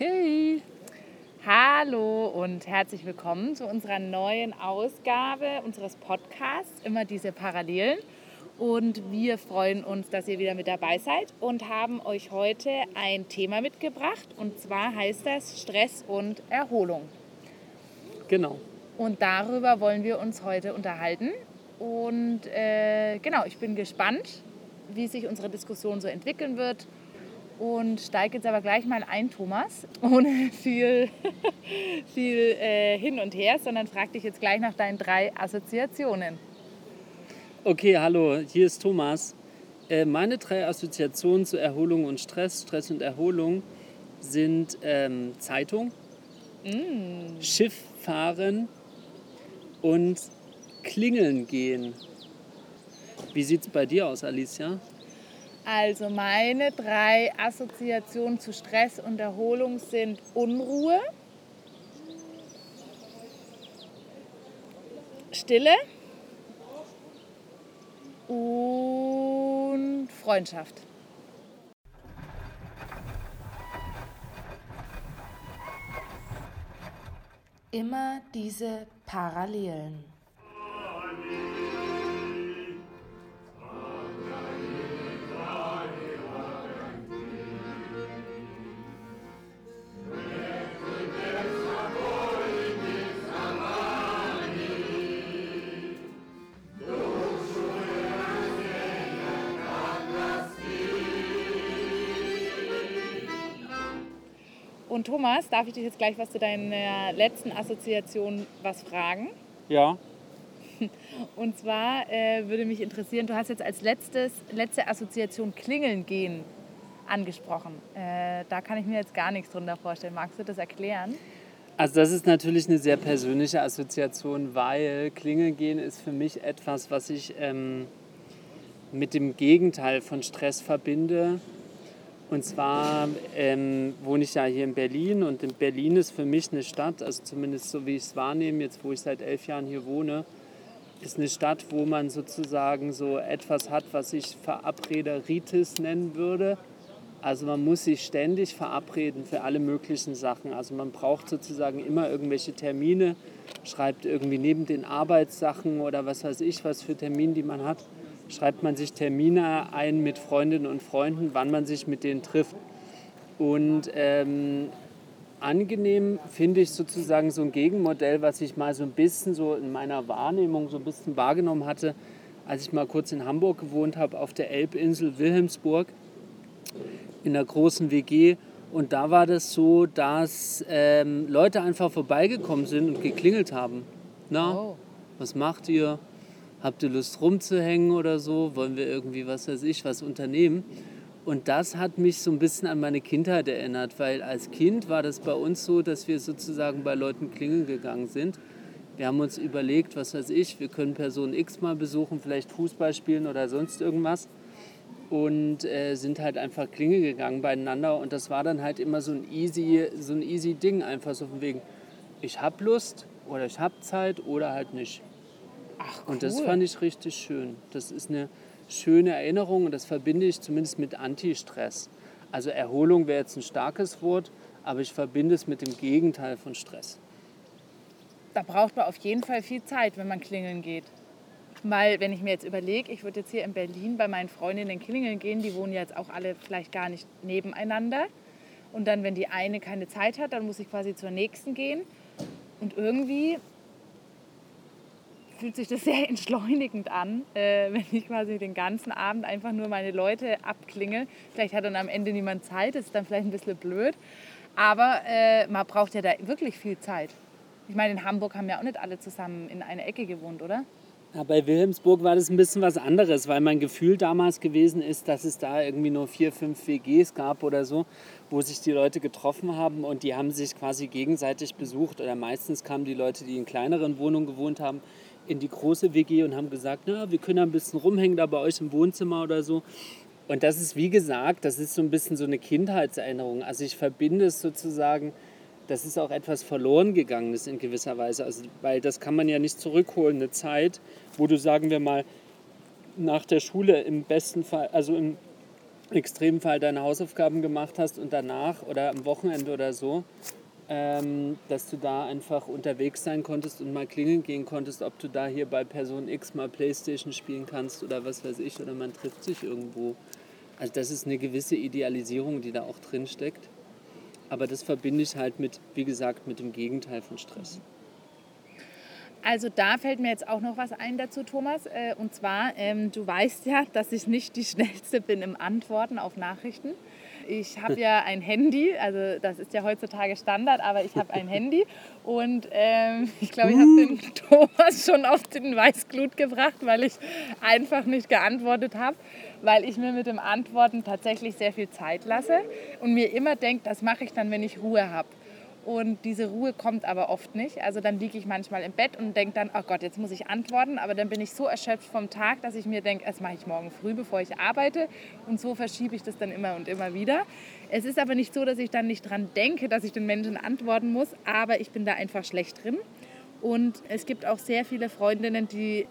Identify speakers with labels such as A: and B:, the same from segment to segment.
A: Okay.
B: Hallo und herzlich willkommen zu unserer neuen Ausgabe unseres Podcasts, immer diese Parallelen. Und wir freuen uns, dass ihr wieder mit dabei seid und haben euch heute ein Thema mitgebracht. Und zwar heißt das Stress und Erholung.
A: Genau.
B: Und darüber wollen wir uns heute unterhalten. Und äh, genau, ich bin gespannt, wie sich unsere Diskussion so entwickeln wird. Und steige jetzt aber gleich mal ein, Thomas, ohne viel, viel äh, hin und her, sondern frage dich jetzt gleich nach deinen drei Assoziationen.
A: Okay, hallo, hier ist Thomas. Äh, meine drei Assoziationen zu Erholung und Stress, Stress und Erholung sind ähm, Zeitung, mm. Schiff fahren und klingeln gehen. Wie sieht es bei dir aus, Alicia?
B: Also meine drei Assoziationen zu Stress und Erholung sind Unruhe, Stille und Freundschaft. Immer diese Parallelen. Thomas, darf ich dich jetzt gleich was zu deiner letzten Assoziation was fragen?
A: Ja.
B: Und zwar äh, würde mich interessieren, du hast jetzt als letztes, letzte Assoziation Klingeln gehen angesprochen. Äh, da kann ich mir jetzt gar nichts drunter vorstellen. Magst du das erklären?
A: Also das ist natürlich eine sehr persönliche Assoziation, weil Klingeln gehen ist für mich etwas, was ich ähm, mit dem Gegenteil von Stress verbinde. Und zwar ähm, wohne ich ja hier in Berlin und in Berlin ist für mich eine Stadt, also zumindest so wie ich es wahrnehme, jetzt wo ich seit elf Jahren hier wohne, ist eine Stadt, wo man sozusagen so etwas hat, was ich Verabrederitis nennen würde. Also man muss sich ständig verabreden für alle möglichen Sachen. Also man braucht sozusagen immer irgendwelche Termine, schreibt irgendwie neben den Arbeitssachen oder was weiß ich, was für Termine, die man hat, schreibt man sich Termine ein mit Freundinnen und Freunden, wann man sich mit denen trifft. Und ähm, angenehm finde ich sozusagen so ein Gegenmodell, was ich mal so ein bisschen so in meiner Wahrnehmung so ein bisschen wahrgenommen hatte, als ich mal kurz in Hamburg gewohnt habe, auf der Elbinsel Wilhelmsburg, in einer großen WG. Und da war das so, dass ähm, Leute einfach vorbeigekommen sind und geklingelt haben. Na, oh. was macht ihr? Habt ihr Lust rumzuhängen oder so? Wollen wir irgendwie, was weiß ich, was unternehmen? Und das hat mich so ein bisschen an meine Kindheit erinnert, weil als Kind war das bei uns so, dass wir sozusagen bei Leuten klingeln gegangen sind. Wir haben uns überlegt, was weiß ich, wir können Person X mal besuchen, vielleicht Fußball spielen oder sonst irgendwas. Und äh, sind halt einfach Klingel gegangen beieinander. Und das war dann halt immer so ein easy, so ein easy Ding, einfach so von wegen, ich hab Lust oder ich hab Zeit oder halt nicht.
B: Ach, cool.
A: Und das fand ich richtig schön. Das ist eine schöne Erinnerung und das verbinde ich zumindest mit Anti-Stress. Also Erholung wäre jetzt ein starkes Wort, aber ich verbinde es mit dem Gegenteil von Stress.
B: Da braucht man auf jeden Fall viel Zeit, wenn man klingeln geht. Weil, wenn ich mir jetzt überlege, ich würde jetzt hier in Berlin bei meinen Freundinnen klingeln gehen, die wohnen jetzt auch alle vielleicht gar nicht nebeneinander. Und dann, wenn die eine keine Zeit hat, dann muss ich quasi zur nächsten gehen. Und irgendwie fühlt sich das sehr entschleunigend an, äh, wenn ich quasi den ganzen Abend einfach nur meine Leute abklinge. Vielleicht hat dann am Ende niemand Zeit, das ist dann vielleicht ein bisschen blöd. Aber äh, man braucht ja da wirklich viel Zeit. Ich meine, in Hamburg haben ja auch nicht alle zusammen in einer Ecke gewohnt, oder?
A: Ja, bei Wilhelmsburg war das ein bisschen was anderes, weil mein Gefühl damals gewesen ist, dass es da irgendwie nur vier, fünf WGs gab oder so, wo sich die Leute getroffen haben und die haben sich quasi gegenseitig besucht. Oder meistens kamen die Leute, die in kleineren Wohnungen gewohnt haben, in die große WG und haben gesagt, na, wir können ein bisschen rumhängen da bei euch im Wohnzimmer oder so. Und das ist, wie gesagt, das ist so ein bisschen so eine Kindheitserinnerung. Also ich verbinde es sozusagen, das ist auch etwas verloren gegangenes in gewisser Weise. Also, weil das kann man ja nicht zurückholen, eine Zeit, wo du, sagen wir mal, nach der Schule im besten Fall, also im Extremfall deine Hausaufgaben gemacht hast und danach oder am Wochenende oder so, ähm, dass du da einfach unterwegs sein konntest und mal klingeln gehen konntest, ob du da hier bei Person X mal Playstation spielen kannst oder was weiß ich, oder man trifft sich irgendwo. Also das ist eine gewisse Idealisierung, die da auch drin steckt. Aber das verbinde ich halt mit, wie gesagt, mit dem Gegenteil von Stress.
B: Also da fällt mir jetzt auch noch was ein dazu, Thomas. Äh, und zwar, ähm, du weißt ja, dass ich nicht die Schnellste bin im Antworten auf Nachrichten. Ich habe ja ein Handy, also das ist ja heutzutage Standard, aber ich habe ein Handy. Und ähm, ich glaube, ich habe den Thomas schon auf den Weißglut gebracht, weil ich einfach nicht geantwortet habe, weil ich mir mit dem Antworten tatsächlich sehr viel Zeit lasse und mir immer denke, das mache ich dann, wenn ich Ruhe habe. Und diese Ruhe kommt aber oft nicht. Also dann liege ich manchmal im Bett und denke dann, oh Gott, jetzt muss ich antworten. Aber dann bin ich so erschöpft vom Tag, dass ich mir denke, das mache ich morgen früh, bevor ich arbeite. Und so verschiebe ich das dann immer und immer wieder. Es ist aber nicht so, dass ich dann nicht dran denke, dass ich den Menschen antworten muss. Aber ich bin da einfach schlecht drin. Und es gibt auch sehr viele Freundinnen, die,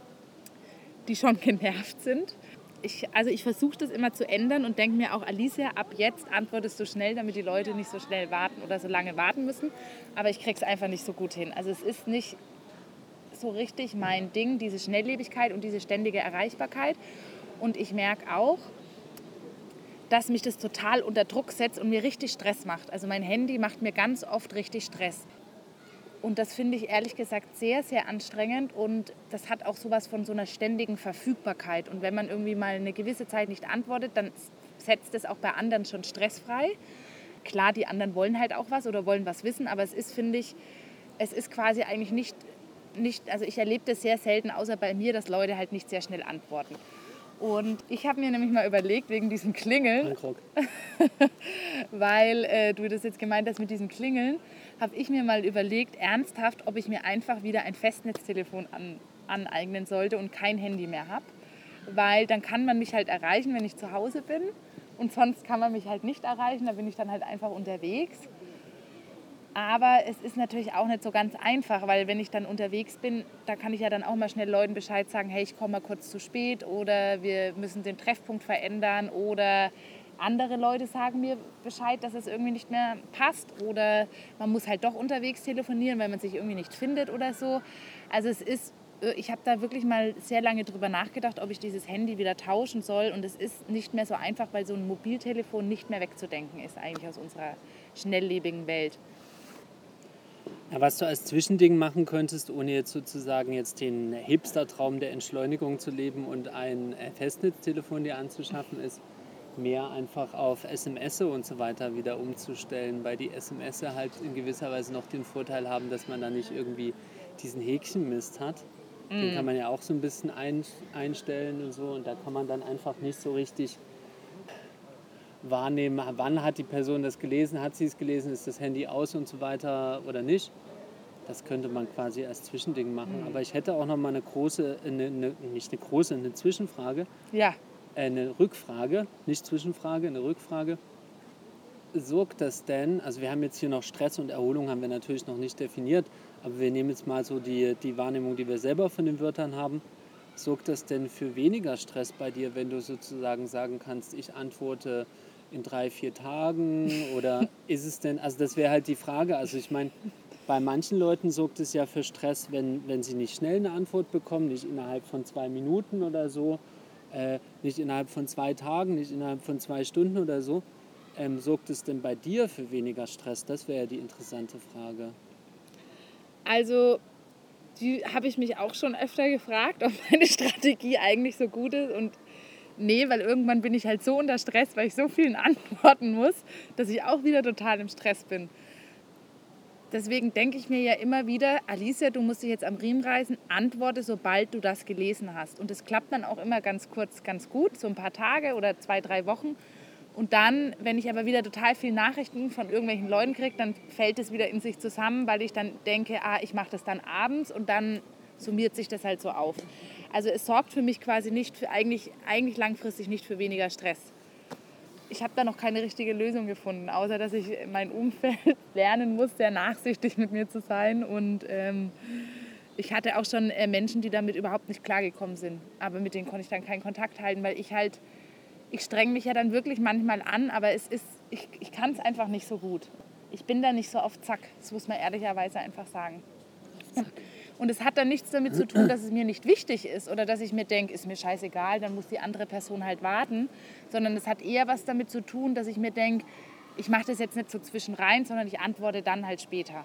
B: die schon genervt sind ich, also ich versuche das immer zu ändern und denke mir auch, Alicia, ab jetzt antwortest du schnell, damit die Leute nicht so schnell warten oder so lange warten müssen. Aber ich kriege es einfach nicht so gut hin. Also es ist nicht so richtig mein Ding, diese Schnelllebigkeit und diese ständige Erreichbarkeit. Und ich merke auch, dass mich das total unter Druck setzt und mir richtig Stress macht. Also mein Handy macht mir ganz oft richtig Stress. Und das finde ich ehrlich gesagt sehr, sehr anstrengend und das hat auch sowas von so einer ständigen Verfügbarkeit. Und wenn man irgendwie mal eine gewisse Zeit nicht antwortet, dann setzt es auch bei anderen schon stressfrei. Klar, die anderen wollen halt auch was oder wollen was wissen, aber es ist, finde ich, es ist quasi eigentlich nicht, nicht also ich erlebe das sehr selten, außer bei mir, dass Leute halt nicht sehr schnell antworten. Und ich habe mir nämlich mal überlegt, wegen diesem Klingeln, weil äh, du das jetzt gemeint hast mit diesem Klingeln, habe ich mir mal überlegt, ernsthaft, ob ich mir einfach wieder ein Festnetztelefon an, aneignen sollte und kein Handy mehr habe. Weil dann kann man mich halt erreichen, wenn ich zu Hause bin. Und sonst kann man mich halt nicht erreichen, da bin ich dann halt einfach unterwegs. Aber es ist natürlich auch nicht so ganz einfach, weil wenn ich dann unterwegs bin, da kann ich ja dann auch mal schnell Leuten Bescheid sagen, hey, ich komme mal kurz zu spät oder wir müssen den Treffpunkt verändern oder andere Leute sagen mir Bescheid, dass es irgendwie nicht mehr passt oder man muss halt doch unterwegs telefonieren, weil man sich irgendwie nicht findet oder so. Also es ist, äh, ich habe da wirklich mal sehr lange drüber nachgedacht, ob ich dieses Handy wieder tauschen soll und es ist nicht mehr so einfach, weil so ein Mobiltelefon nicht mehr wegzudenken ist eigentlich aus unserer schnelllebigen Welt.
A: Ja, was du als Zwischending machen könntest, ohne jetzt sozusagen jetzt den Hipster-Traum der Entschleunigung zu leben und ein Festnetztelefon dir anzuschaffen, ist, mehr einfach auf SMS und so weiter wieder umzustellen, weil die SMS halt in gewisser Weise noch den Vorteil haben, dass man da nicht irgendwie diesen Häkchenmist hat. Mm. Den kann man ja auch so ein bisschen ein, einstellen und so und da kann man dann einfach nicht so richtig wahrnehmen, wann hat die Person das gelesen, hat sie es gelesen, ist das Handy aus und so weiter oder nicht. Das könnte man quasi als Zwischending machen. Mhm. Aber ich hätte auch noch mal eine große, eine, eine, nicht eine große, eine Zwischenfrage.
B: Ja
A: eine Rückfrage, nicht Zwischenfrage, eine Rückfrage. Sorgt das denn, also wir haben jetzt hier noch Stress und Erholung, haben wir natürlich noch nicht definiert, aber wir nehmen jetzt mal so die, die Wahrnehmung, die wir selber von den Wörtern haben. Sorgt das denn für weniger Stress bei dir, wenn du sozusagen sagen kannst, ich antworte in drei, vier Tagen oder ist es denn, also das wäre halt die Frage, also ich meine, bei manchen Leuten sorgt es ja für Stress, wenn, wenn sie nicht schnell eine Antwort bekommen, nicht innerhalb von zwei Minuten oder so äh, nicht innerhalb von zwei Tagen, nicht innerhalb von zwei Stunden oder so. Ähm, sorgt es denn bei dir für weniger Stress? Das wäre ja die interessante Frage.
B: Also, die habe ich mich auch schon öfter gefragt, ob meine Strategie eigentlich so gut ist. Und nee, weil irgendwann bin ich halt so unter Stress, weil ich so vielen antworten muss, dass ich auch wieder total im Stress bin. Deswegen denke ich mir ja immer wieder, Alicia, du musst dich jetzt am Riemen reißen, antworte, sobald du das gelesen hast. Und es klappt dann auch immer ganz kurz, ganz gut, so ein paar Tage oder zwei, drei Wochen. Und dann, wenn ich aber wieder total viele Nachrichten von irgendwelchen Leuten kriege, dann fällt es wieder in sich zusammen, weil ich dann denke, ah, ich mache das dann abends und dann summiert sich das halt so auf. Also es sorgt für mich quasi nicht, für, eigentlich, eigentlich langfristig nicht für weniger Stress ich habe da noch keine richtige Lösung gefunden, außer dass ich mein Umfeld lernen muss, sehr nachsichtig mit mir zu sein. Und ähm, ich hatte auch schon äh, Menschen, die damit überhaupt nicht klargekommen sind. Aber mit denen konnte ich dann keinen Kontakt halten, weil ich halt ich streng mich ja dann wirklich manchmal an, aber es ist, ich, ich kann es einfach nicht so gut. Ich bin da nicht so auf Zack, das muss man ehrlicherweise einfach sagen. Und es hat dann nichts damit zu tun, dass es mir nicht wichtig ist oder dass ich mir denke, ist mir scheißegal, dann muss die andere Person halt warten, sondern es hat eher was damit zu tun, dass ich mir denke, ich mache das jetzt nicht so zwischen rein, sondern ich antworte dann halt später.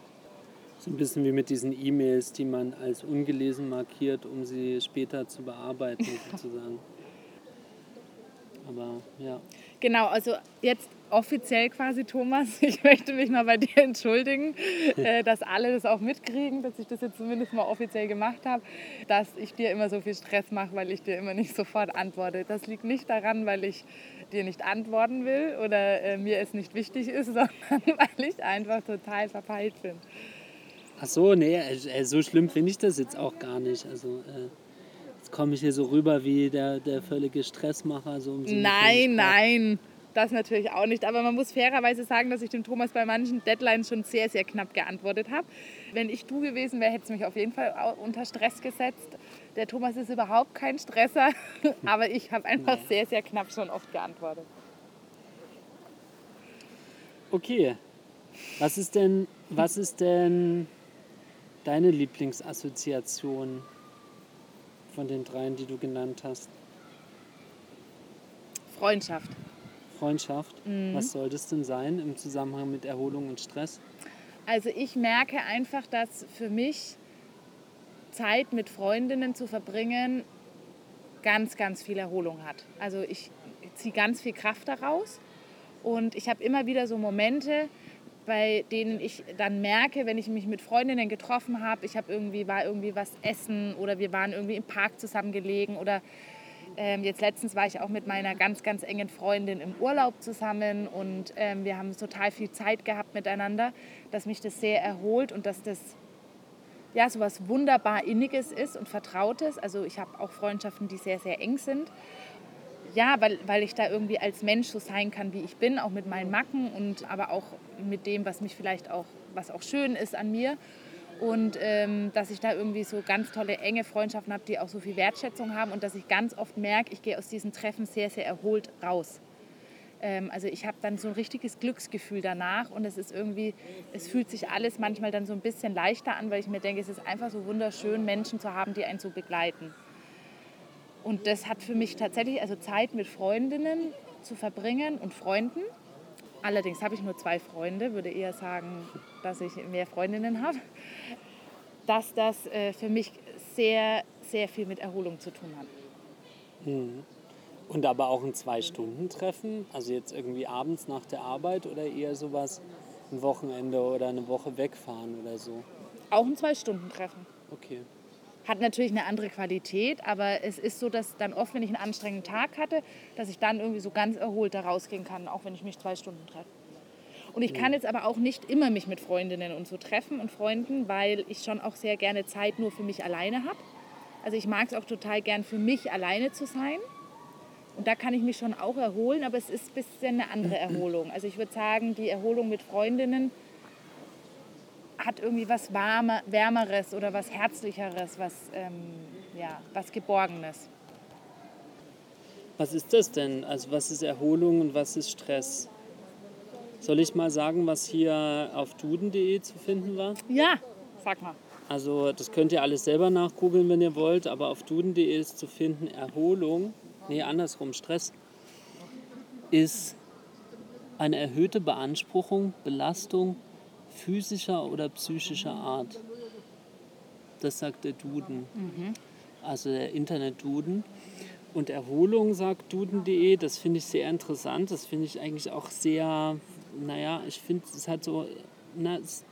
A: So ein bisschen wie mit diesen E-Mails, die man als ungelesen markiert, um sie später zu bearbeiten, sozusagen. Aber ja.
B: Genau, also jetzt offiziell quasi, Thomas. Ich möchte mich mal bei dir entschuldigen, äh, dass alle das auch mitkriegen, dass ich das jetzt zumindest mal offiziell gemacht habe, dass ich dir immer so viel Stress mache, weil ich dir immer nicht sofort antworte. Das liegt nicht daran, weil ich dir nicht antworten will oder äh, mir es nicht wichtig ist, sondern weil ich einfach total verpeilt bin.
A: Ach so, nee, äh, so schlimm finde ich das jetzt auch gar nicht. Also äh, komme ich hier so rüber wie der, der völlige Stressmacher. So
B: nein, nein das natürlich auch nicht. Aber man muss fairerweise sagen, dass ich dem Thomas bei manchen Deadlines schon sehr, sehr knapp geantwortet habe. Wenn ich du gewesen wäre, hätte es mich auf jeden Fall unter Stress gesetzt. Der Thomas ist überhaupt kein Stresser, aber ich habe einfach naja. sehr, sehr knapp schon oft geantwortet.
A: Okay. Was ist denn, was ist denn deine Lieblingsassoziation von den dreien, die du genannt hast?
B: Freundschaft.
A: Freundschaft. Mhm. Was soll das denn sein im Zusammenhang mit Erholung und Stress?
B: Also ich merke einfach, dass für mich Zeit mit Freundinnen zu verbringen ganz, ganz viel Erholung hat. Also ich ziehe ganz viel Kraft daraus und ich habe immer wieder so Momente, bei denen ich dann merke, wenn ich mich mit Freundinnen getroffen habe, ich habe irgendwie war irgendwie was essen oder wir waren irgendwie im Park zusammen gelegen oder ähm, jetzt letztens war ich auch mit meiner ganz, ganz engen Freundin im Urlaub zusammen und ähm, wir haben total viel Zeit gehabt miteinander, dass mich das sehr erholt und dass das ja so was wunderbar Inniges ist und Vertrautes. Also ich habe auch Freundschaften, die sehr, sehr eng sind. Ja, weil, weil ich da irgendwie als Mensch so sein kann, wie ich bin, auch mit meinen Macken und aber auch mit dem, was mich vielleicht auch, was auch schön ist an mir und ähm, dass ich da irgendwie so ganz tolle, enge Freundschaften habe, die auch so viel Wertschätzung haben und dass ich ganz oft merke, ich gehe aus diesen Treffen sehr, sehr erholt raus. Ähm, also ich habe dann so ein richtiges Glücksgefühl danach und es ist irgendwie, es fühlt sich alles manchmal dann so ein bisschen leichter an, weil ich mir denke, es ist einfach so wunderschön, Menschen zu haben, die einen so begleiten. Und das hat für mich tatsächlich, also Zeit mit Freundinnen zu verbringen und Freunden, Allerdings habe ich nur zwei Freunde, würde eher sagen, dass ich mehr Freundinnen habe, dass das äh, für mich sehr, sehr viel mit Erholung zu tun hat.
A: Mhm. Und aber auch ein Zwei-Stunden-Treffen, also jetzt irgendwie abends nach der Arbeit oder eher sowas ein Wochenende oder eine Woche wegfahren oder so?
B: Auch ein Zwei-Stunden-Treffen.
A: Okay.
B: Hat natürlich eine andere Qualität, aber es ist so, dass dann oft, wenn ich einen anstrengenden Tag hatte, dass ich dann irgendwie so ganz erholt da rausgehen kann, auch wenn ich mich zwei Stunden treffe. Und ich kann jetzt aber auch nicht immer mich mit Freundinnen und so treffen und Freunden, weil ich schon auch sehr gerne Zeit nur für mich alleine habe. Also ich mag es auch total gern für mich alleine zu sein. Und da kann ich mich schon auch erholen, aber es ist ein bisschen eine andere Erholung. Also ich würde sagen, die Erholung mit Freundinnen hat irgendwie was Warme, Wärmeres oder was Herzlicheres, was, ähm, ja, was Geborgenes.
A: Was ist das denn? Also was ist Erholung und was ist Stress? Soll ich mal sagen, was hier auf duden.de zu finden war?
B: Ja, sag mal.
A: Also das könnt ihr alles selber nachgoogeln, wenn ihr wollt, aber auf duden.de ist zu finden Erholung, nee andersrum, Stress, ist eine erhöhte Beanspruchung, Belastung, physischer oder psychischer Art. Das sagt der Duden. Mhm. Also der Internet-Duden. Und Erholung sagt duden.de, das finde ich sehr interessant. Das finde ich eigentlich auch sehr, naja, ich finde, es hat so, na, es,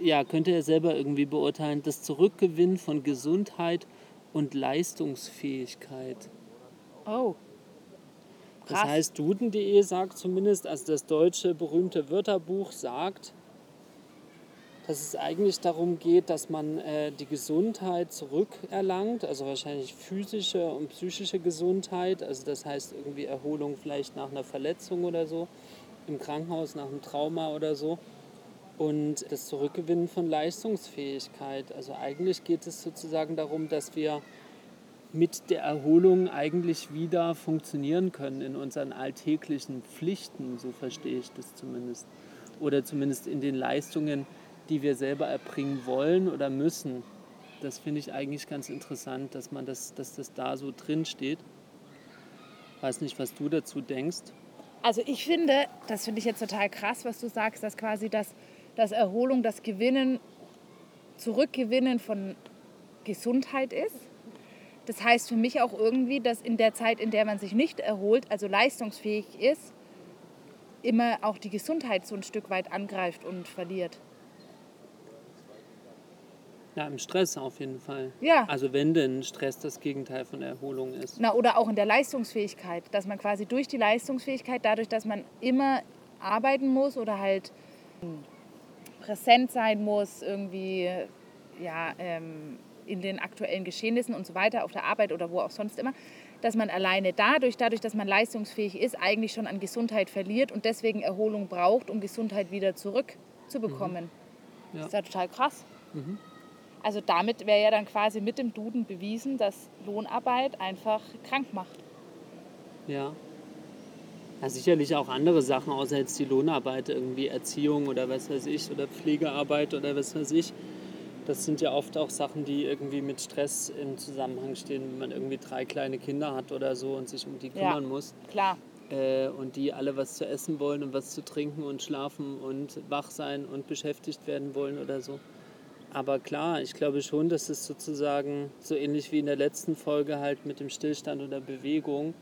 A: ja, könnt ihr selber irgendwie beurteilen, das Zurückgewinnen von Gesundheit und Leistungsfähigkeit.
B: Oh.
A: Das heißt, duden.de sagt zumindest, also das deutsche berühmte Wörterbuch sagt, dass es eigentlich darum geht, dass man äh, die Gesundheit zurückerlangt, also wahrscheinlich physische und psychische Gesundheit, also das heißt irgendwie Erholung vielleicht nach einer Verletzung oder so, im Krankenhaus nach einem Trauma oder so. Und das Zurückgewinnen von Leistungsfähigkeit. Also eigentlich geht es sozusagen darum, dass wir mit der Erholung eigentlich wieder funktionieren können in unseren alltäglichen Pflichten, so verstehe ich das zumindest. Oder zumindest in den Leistungen, die wir selber erbringen wollen oder müssen. Das finde ich eigentlich ganz interessant, dass, man das, dass das da so drin steht. Weiß nicht, was du dazu denkst.
B: Also ich finde, das finde ich jetzt total krass, was du sagst, dass quasi das, das Erholung, das Gewinnen, Zurückgewinnen von Gesundheit ist. Das heißt für mich auch irgendwie, dass in der Zeit, in der man sich nicht erholt, also leistungsfähig ist, immer auch die Gesundheit so ein Stück weit angreift und verliert.
A: Ja, im Stress auf jeden Fall.
B: Ja.
A: Also wenn denn Stress das Gegenteil von Erholung ist.
B: Na, oder auch in der Leistungsfähigkeit, dass man quasi durch die Leistungsfähigkeit, dadurch, dass man immer arbeiten muss oder halt präsent sein muss, irgendwie ja, ähm, in den aktuellen Geschehnissen und so weiter, auf der Arbeit oder wo auch sonst immer, dass man alleine dadurch, dadurch, dass man leistungsfähig ist, eigentlich schon an Gesundheit verliert und deswegen Erholung braucht, um Gesundheit wieder zurückzubekommen. Mhm. Ja. Das ist ja total krass. Mhm. Also damit wäre ja dann quasi mit dem Duden bewiesen, dass Lohnarbeit einfach krank macht.
A: Ja. ja. Sicherlich auch andere Sachen, außer jetzt die Lohnarbeit, irgendwie Erziehung oder was weiß ich, oder Pflegearbeit oder was weiß ich. Das sind ja oft auch Sachen, die irgendwie mit Stress im Zusammenhang stehen, wenn man irgendwie drei kleine Kinder hat oder so und sich um die kümmern
B: ja,
A: muss.
B: Klar.
A: Äh, und die alle was zu essen wollen und was zu trinken und schlafen und wach sein und beschäftigt werden wollen oder so. Aber klar, ich glaube schon, dass es sozusagen so ähnlich wie in der letzten Folge halt mit dem Stillstand oder Bewegung,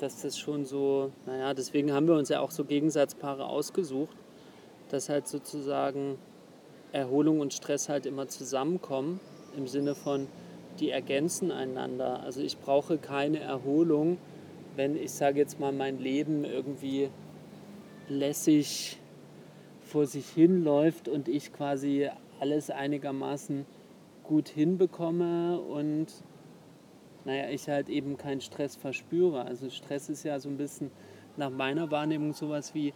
A: dass das schon so, naja, deswegen haben wir uns ja auch so Gegensatzpaare ausgesucht, dass halt sozusagen Erholung und Stress halt immer zusammenkommen, im Sinne von, die ergänzen einander. Also ich brauche keine Erholung, wenn ich sage jetzt mal mein Leben irgendwie lässig vor sich hinläuft und ich quasi alles einigermaßen gut hinbekomme und naja, ich halt eben keinen Stress verspüre. Also Stress ist ja so ein bisschen nach meiner Wahrnehmung sowas wie,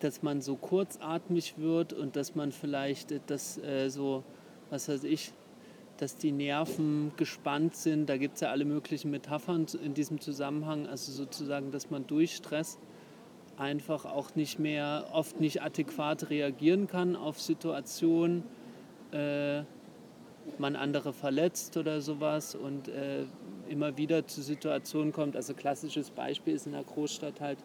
A: dass man so kurzatmig wird und dass man vielleicht das äh, so, was weiß ich, dass die Nerven gespannt sind. Da gibt es ja alle möglichen Metaphern in diesem Zusammenhang. Also sozusagen, dass man durch Stress einfach auch nicht mehr, oft nicht adäquat reagieren kann auf Situationen äh, man andere verletzt oder sowas und äh, immer wieder zu Situationen kommt. Also klassisches Beispiel ist in der Großstadt halt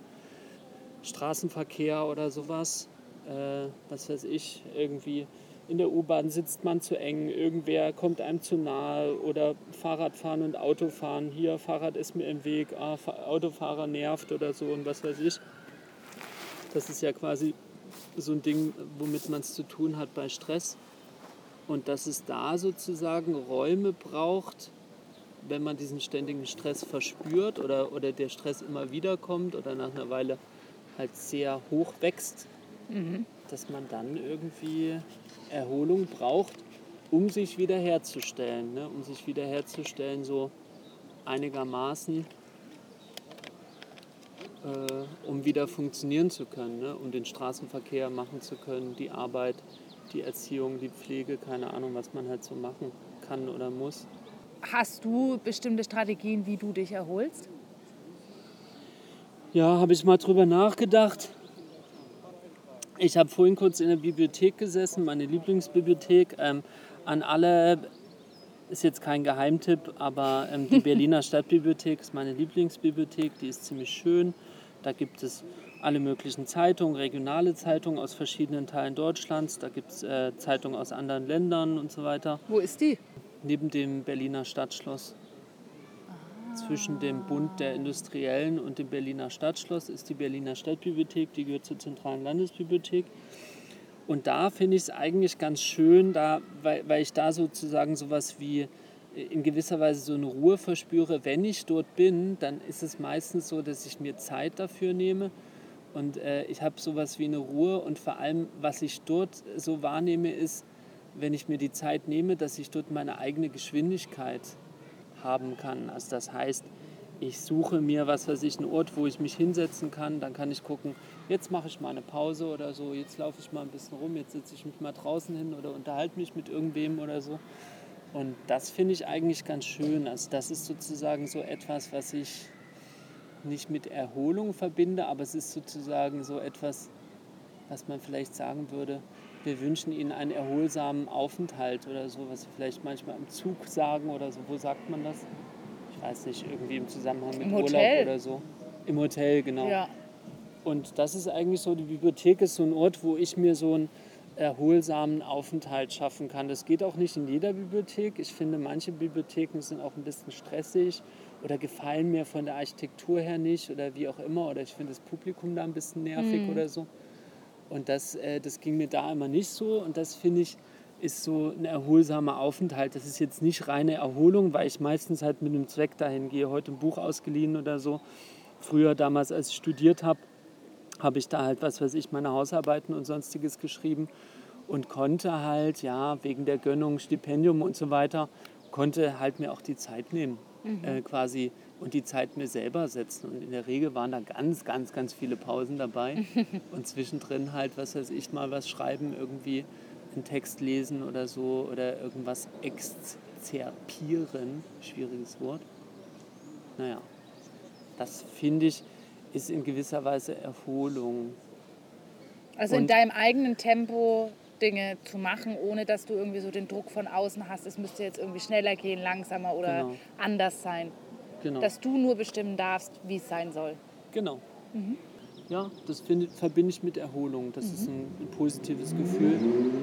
A: Straßenverkehr oder sowas. Äh, was weiß ich, irgendwie in der U-Bahn sitzt man zu eng, irgendwer kommt einem zu nahe oder Fahrradfahren und Autofahren. Hier, Fahrrad ist mir im Weg, ah, Autofahrer nervt oder so und was weiß ich. Das ist ja quasi so ein Ding, womit man es zu tun hat bei Stress. Und dass es da sozusagen Räume braucht, wenn man diesen ständigen Stress verspürt oder, oder der Stress immer wieder kommt oder nach einer Weile halt sehr hoch wächst, mhm. dass man dann irgendwie Erholung braucht, um sich wiederherzustellen. Ne? Um sich wiederherzustellen, so einigermaßen, äh, um wieder funktionieren zu können, ne? um den Straßenverkehr machen zu können, die Arbeit die Erziehung, die Pflege, keine Ahnung, was man halt so machen kann oder muss.
B: Hast du bestimmte Strategien, wie du dich erholst?
A: Ja, habe ich mal drüber nachgedacht. Ich habe vorhin kurz in der Bibliothek gesessen, meine Lieblingsbibliothek. Ähm, an alle, ist jetzt kein Geheimtipp, aber ähm, die Berliner Stadtbibliothek ist meine Lieblingsbibliothek. Die ist ziemlich schön. Da gibt es alle möglichen Zeitungen, regionale Zeitungen aus verschiedenen Teilen Deutschlands. Da gibt es äh, Zeitungen aus anderen Ländern und so weiter.
B: Wo ist die?
A: Neben dem Berliner Stadtschloss. Zwischen dem Bund der Industriellen und dem Berliner Stadtschloss ist die Berliner Stadtbibliothek, die gehört zur Zentralen Landesbibliothek. Und da finde ich es eigentlich ganz schön, da, weil, weil ich da sozusagen sowas wie in gewisser Weise so eine Ruhe verspüre. Wenn ich dort bin, dann ist es meistens so, dass ich mir Zeit dafür nehme und äh, ich habe sowas wie eine Ruhe und vor allem, was ich dort so wahrnehme, ist, wenn ich mir die Zeit nehme, dass ich dort meine eigene Geschwindigkeit haben kann. Also das heißt, ich suche mir, was weiß ich, einen Ort, wo ich mich hinsetzen kann. Dann kann ich gucken, jetzt mache ich mal eine Pause oder so, jetzt laufe ich mal ein bisschen rum, jetzt sitze ich mich mal draußen hin oder unterhalte mich mit irgendwem oder so. Und das finde ich eigentlich ganz schön. Also das ist sozusagen so etwas, was ich nicht mit Erholung verbinde, aber es ist sozusagen so etwas, was man vielleicht sagen würde, wir wünschen Ihnen einen erholsamen Aufenthalt oder so, was wir vielleicht manchmal im Zug sagen oder so. Wo sagt man das? Ich weiß nicht, irgendwie im Zusammenhang mit
B: Im
A: Urlaub oder so. Im Hotel, genau.
B: Ja.
A: Und das ist eigentlich so, die Bibliothek ist so ein Ort, wo ich mir so einen erholsamen Aufenthalt schaffen kann. Das geht auch nicht in jeder Bibliothek. Ich finde, manche Bibliotheken sind auch ein bisschen stressig oder gefallen mir von der Architektur her nicht oder wie auch immer. Oder ich finde das Publikum da ein bisschen nervig oder so. Und das, äh, das ging mir da immer nicht so. Und das finde ich ist so ein erholsamer Aufenthalt. Das ist jetzt nicht reine Erholung, weil ich meistens halt mit einem Zweck dahin gehe. Heute ein Buch ausgeliehen oder so. Früher damals, als ich studiert habe, habe ich da halt, was weiß ich, meine Hausarbeiten und sonstiges geschrieben und konnte halt, ja, wegen der Gönnung, Stipendium und so weiter, konnte halt mir auch die Zeit nehmen, äh, quasi, und die Zeit mir selber setzen. Und in der Regel waren da ganz, ganz, ganz viele Pausen dabei und zwischendrin halt, was weiß ich, mal was schreiben, irgendwie einen Text lesen oder so oder irgendwas exzerpieren, schwieriges Wort. Naja, das finde ich, ist in gewisser Weise Erholung.
B: Also in
A: Und-
B: deinem eigenen Tempo Dinge zu machen, ohne dass du irgendwie so den Druck von außen hast, es müsste jetzt irgendwie schneller gehen, langsamer oder
A: Genau.
B: anders sein.
A: Genau.
B: Dass du nur bestimmen darfst, wie es sein soll.
A: Genau. Ja, das finde, verbinde ich mit Erholung. Das ist ein, ein positives Gefühl.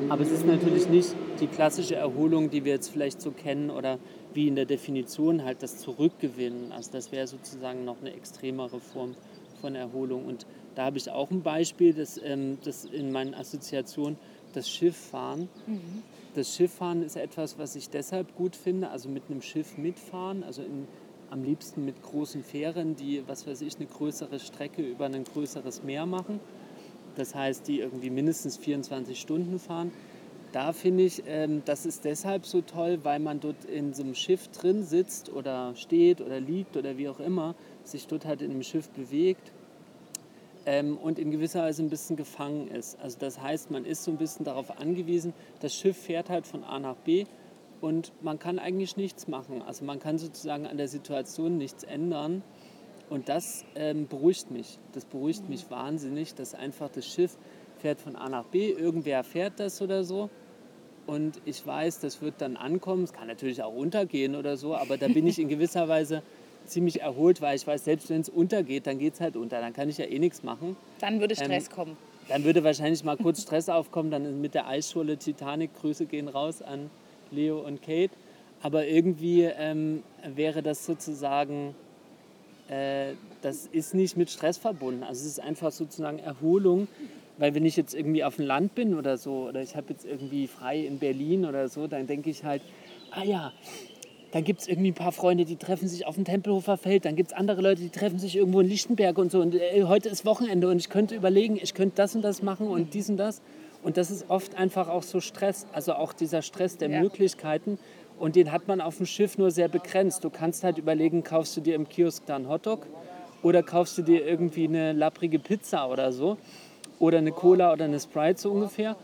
A: Aber es ist natürlich nicht die klassische Erholung, die wir jetzt vielleicht so kennen oder wie in der Definition halt das Zurückgewinnen. Also das wäre sozusagen noch eine extremere Form von Erholung. Und da habe ich auch ein Beispiel, das, ähm, das in meinen Assoziationen, das Schifffahren. Das Schifffahren ist etwas, was ich deshalb gut finde, also mit einem Schiff mitfahren, also in, am liebsten mit großen Fähren, die, was weiß ich, eine größere Strecke über ein größeres Meer machen. Das heißt, die irgendwie mindestens 24 Stunden fahren. Da finde ich, ähm, das ist deshalb so toll, weil man dort in so einem Schiff drin sitzt oder steht oder liegt oder wie auch immer, sich dort halt in einem Schiff bewegt ähm, und in gewisser Weise ein bisschen gefangen ist. Also das heißt, man ist so ein bisschen darauf angewiesen, das Schiff fährt halt von A nach B und man kann eigentlich nichts machen. Also man kann sozusagen an der Situation nichts ändern. Und das ähm, beruhigt mich. Das beruhigt mich wahnsinnig, dass einfach das Schiff fährt von A nach B, irgendwer fährt das oder so. Und ich weiß, das wird dann ankommen. Es kann natürlich auch untergehen oder so, aber da bin ich in gewisser Weise ziemlich erholt, weil ich weiß, selbst wenn es untergeht, dann geht es halt unter. Dann kann ich ja eh nichts machen.
B: Dann würde
A: Ähm,
B: Stress kommen.
A: Dann würde wahrscheinlich mal kurz Stress aufkommen, dann mit der Eisscholle Titanic. Grüße gehen raus an Leo und Kate. Aber irgendwie ähm, wäre das sozusagen, äh, das ist nicht mit Stress verbunden. Also es ist einfach sozusagen Erholung, weil wenn ich jetzt irgendwie auf dem Land bin oder so, oder ich habe jetzt irgendwie frei in Berlin oder so, dann denke ich halt, ah ja, dann gibt es irgendwie ein paar Freunde, die treffen sich auf dem Tempelhofer Feld. Dann gibt es andere Leute, die treffen sich irgendwo in Lichtenberg und so. Und äh, heute ist Wochenende und ich könnte überlegen, ich könnte das und das machen und dies und das. Und das ist oft einfach auch so Stress, also auch dieser Stress der
B: Ja.
A: Möglichkeiten. Und den hat man auf dem Schiff nur sehr begrenzt. Du kannst halt überlegen, kaufst du dir im Kiosk da einen Hotdog oder kaufst du dir irgendwie eine lapprige Pizza oder so oder eine Cola oder eine Sprite so ungefähr.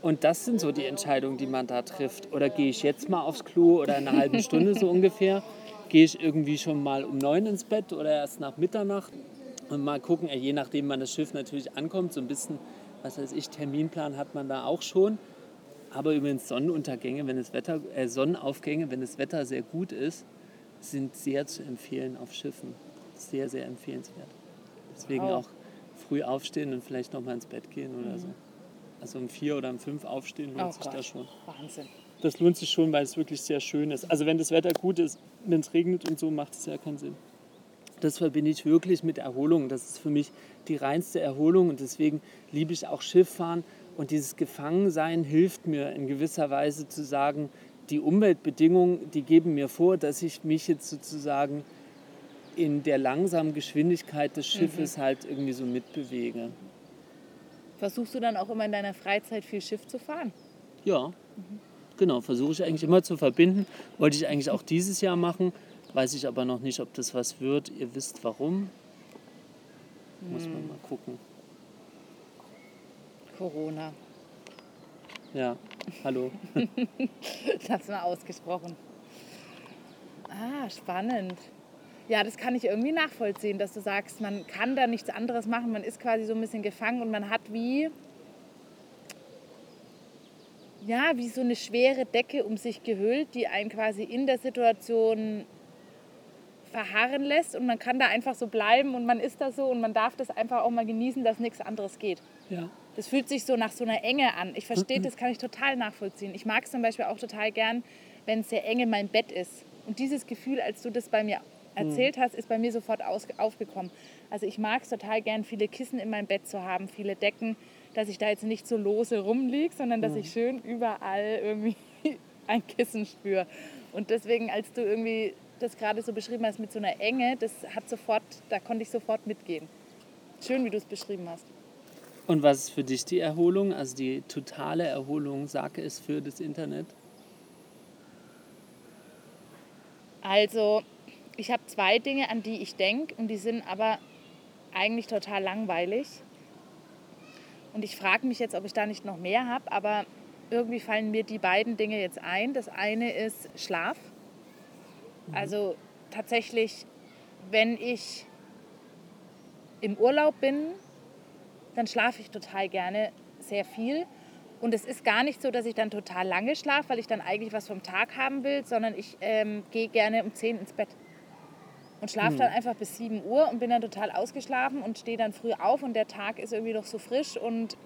A: Und das sind so die Entscheidungen, die man da trifft. Oder gehe ich jetzt mal aufs Klo oder in einer halben Stunde so ungefähr? Gehe ich irgendwie schon mal um neun ins Bett oder erst nach Mitternacht? Und mal gucken, je nachdem, wann das Schiff natürlich ankommt, so ein bisschen, was weiß ich, Terminplan hat man da auch schon. Aber übrigens Sonnenuntergänge, wenn das Wetter, äh, Sonnenaufgänge, wenn das Wetter sehr gut ist, sind sehr zu empfehlen auf Schiffen. Sehr, sehr empfehlenswert. Deswegen
B: Wow.
A: auch früh aufstehen und vielleicht noch mal ins Bett gehen oder so. Also um vier oder um fünf aufstehen lohnt
B: Oh
A: sich
B: Gott.
A: das schon.
B: Wahnsinn.
A: Das lohnt sich schon, weil es wirklich sehr schön ist. Also wenn das Wetter gut ist, wenn es regnet und so, macht es ja keinen Sinn. Das verbinde ich wirklich mit Erholung. Das ist für mich die reinste Erholung und deswegen liebe ich auch Schifffahren. Und dieses Gefangensein hilft mir in gewisser Weise zu sagen, die Umweltbedingungen, die geben mir vor, dass ich mich jetzt sozusagen in der langsamen Geschwindigkeit des Schiffes halt irgendwie so mitbewege.
B: Versuchst du dann auch immer in deiner Freizeit viel Schiff zu fahren?
A: Ja, genau, versuche ich eigentlich immer zu verbinden. Wollte ich eigentlich auch dieses Jahr machen, weiß ich aber noch nicht, ob das was wird. Ihr wisst warum. Muss man mal gucken.
B: Corona.
A: Ja, hallo.
B: es mal ausgesprochen. Ah, spannend. Ja, das kann ich irgendwie nachvollziehen, dass du sagst, man kann da nichts anderes machen, man ist quasi so ein bisschen gefangen und man hat wie, ja, wie so eine schwere Decke um sich gehüllt, die einen quasi in der Situation verharren lässt und man kann da einfach so bleiben und man ist da so und man darf das einfach auch mal genießen, dass nichts anderes geht.
A: Ja.
B: Das fühlt sich so nach so einer Enge an. Ich verstehe, das kann ich total nachvollziehen. Ich mag es zum Beispiel auch total gern, wenn es sehr eng in meinem Bett ist. Und dieses Gefühl, als du das bei mir erzählt hast, ist bei mir sofort aus, aufgekommen. Also ich mag es total gern, viele Kissen in meinem Bett zu haben, viele Decken, dass ich da jetzt nicht so lose rumliege, sondern dass ich schön überall irgendwie ein Kissen spüre. Und deswegen, als du irgendwie das gerade so beschrieben hast mit so einer Enge, das hat sofort, da konnte ich sofort mitgehen. Schön, wie du es beschrieben hast.
A: Und was ist für dich die Erholung, also die totale Erholung, sage es für das Internet?
B: Also, ich habe zwei Dinge, an die ich denke und die sind aber eigentlich total langweilig. Und ich frage mich jetzt, ob ich da nicht noch mehr habe, aber irgendwie fallen mir die beiden Dinge jetzt ein. Das eine ist Schlaf. Also tatsächlich, wenn ich im Urlaub bin, dann schlafe ich total gerne sehr viel. Und es ist gar nicht so, dass ich dann total lange schlafe, weil ich dann eigentlich was vom Tag haben will, sondern ich ähm, gehe gerne um 10 ins Bett. Und schlafe dann einfach bis 7 Uhr und bin dann total ausgeschlafen und stehe dann früh auf und der Tag ist irgendwie noch so frisch und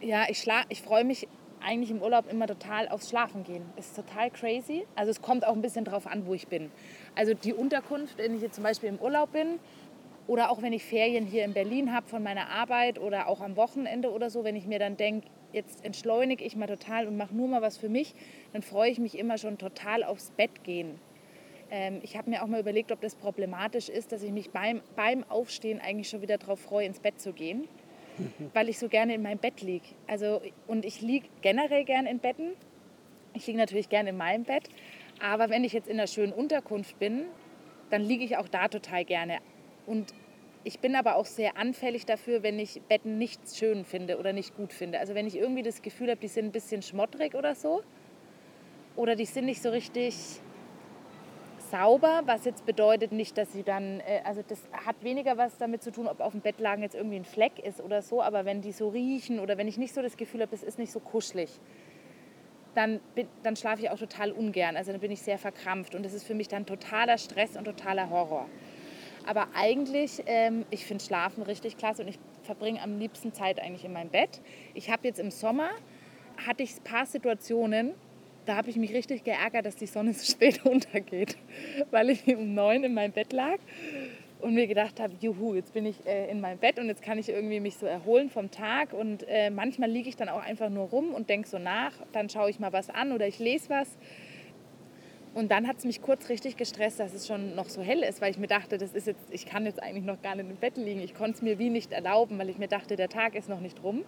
B: ja, ich, ich freue mich eigentlich im Urlaub immer total aufs Schlafen gehen. Ist total crazy. Also es kommt auch ein bisschen drauf an, wo ich bin. Also die Unterkunft, wenn ich jetzt zum Beispiel im Urlaub bin oder auch wenn ich Ferien hier in Berlin habe von meiner Arbeit oder auch am Wochenende oder so, wenn ich mir dann denke, jetzt entschleunige ich mal total und mache nur mal was für mich, dann freue ich mich immer schon total aufs Bett gehen. Ähm, ich habe mir auch mal überlegt, ob das problematisch ist, dass ich mich beim, beim Aufstehen eigentlich schon wieder darauf freue, ins Bett zu gehen, weil ich so gerne in meinem Bett liege. Also, und ich liege generell gern in Betten. Ich liege natürlich gerne in meinem Bett. Aber wenn ich jetzt in einer schönen Unterkunft bin, dann liege ich auch da total gerne. Und ich bin aber auch sehr anfällig dafür, wenn ich Betten nicht schön finde oder nicht gut finde. Also wenn ich irgendwie das Gefühl habe, die sind ein bisschen schmottrig oder so. Oder die sind nicht so richtig sauber, was jetzt bedeutet nicht, dass sie dann, äh, also das hat weniger was damit zu tun, ob auf dem Bettlaken jetzt irgendwie ein Fleck ist oder so, aber wenn die so riechen oder wenn ich nicht so das Gefühl habe, es ist nicht so kuschelig, dann, dann schlafe ich auch total ungern. Also dann bin ich sehr verkrampft und das ist für mich dann totaler Stress und totaler Horror. Aber eigentlich, ähm, ich finde Schlafen richtig klasse und ich verbringe am liebsten Zeit eigentlich in meinem Bett. Ich habe jetzt im Sommer, hatte ich ein paar Situationen, da habe ich mich richtig geärgert, dass die Sonne so spät untergeht, weil ich um neun in meinem Bett lag und mir gedacht habe, juhu, jetzt bin ich äh, in meinem Bett und jetzt kann ich irgendwie mich so erholen vom Tag und äh, manchmal liege ich dann auch einfach nur rum und denke so nach, dann schaue ich mal was an oder ich lese was und dann hat es mich kurz richtig gestresst, dass es schon noch so hell ist, weil ich mir dachte, das ist jetzt, ich kann jetzt eigentlich noch gar nicht im Bett liegen. Ich konnte es mir wie nicht erlauben, weil ich mir dachte, der Tag ist noch nicht rum.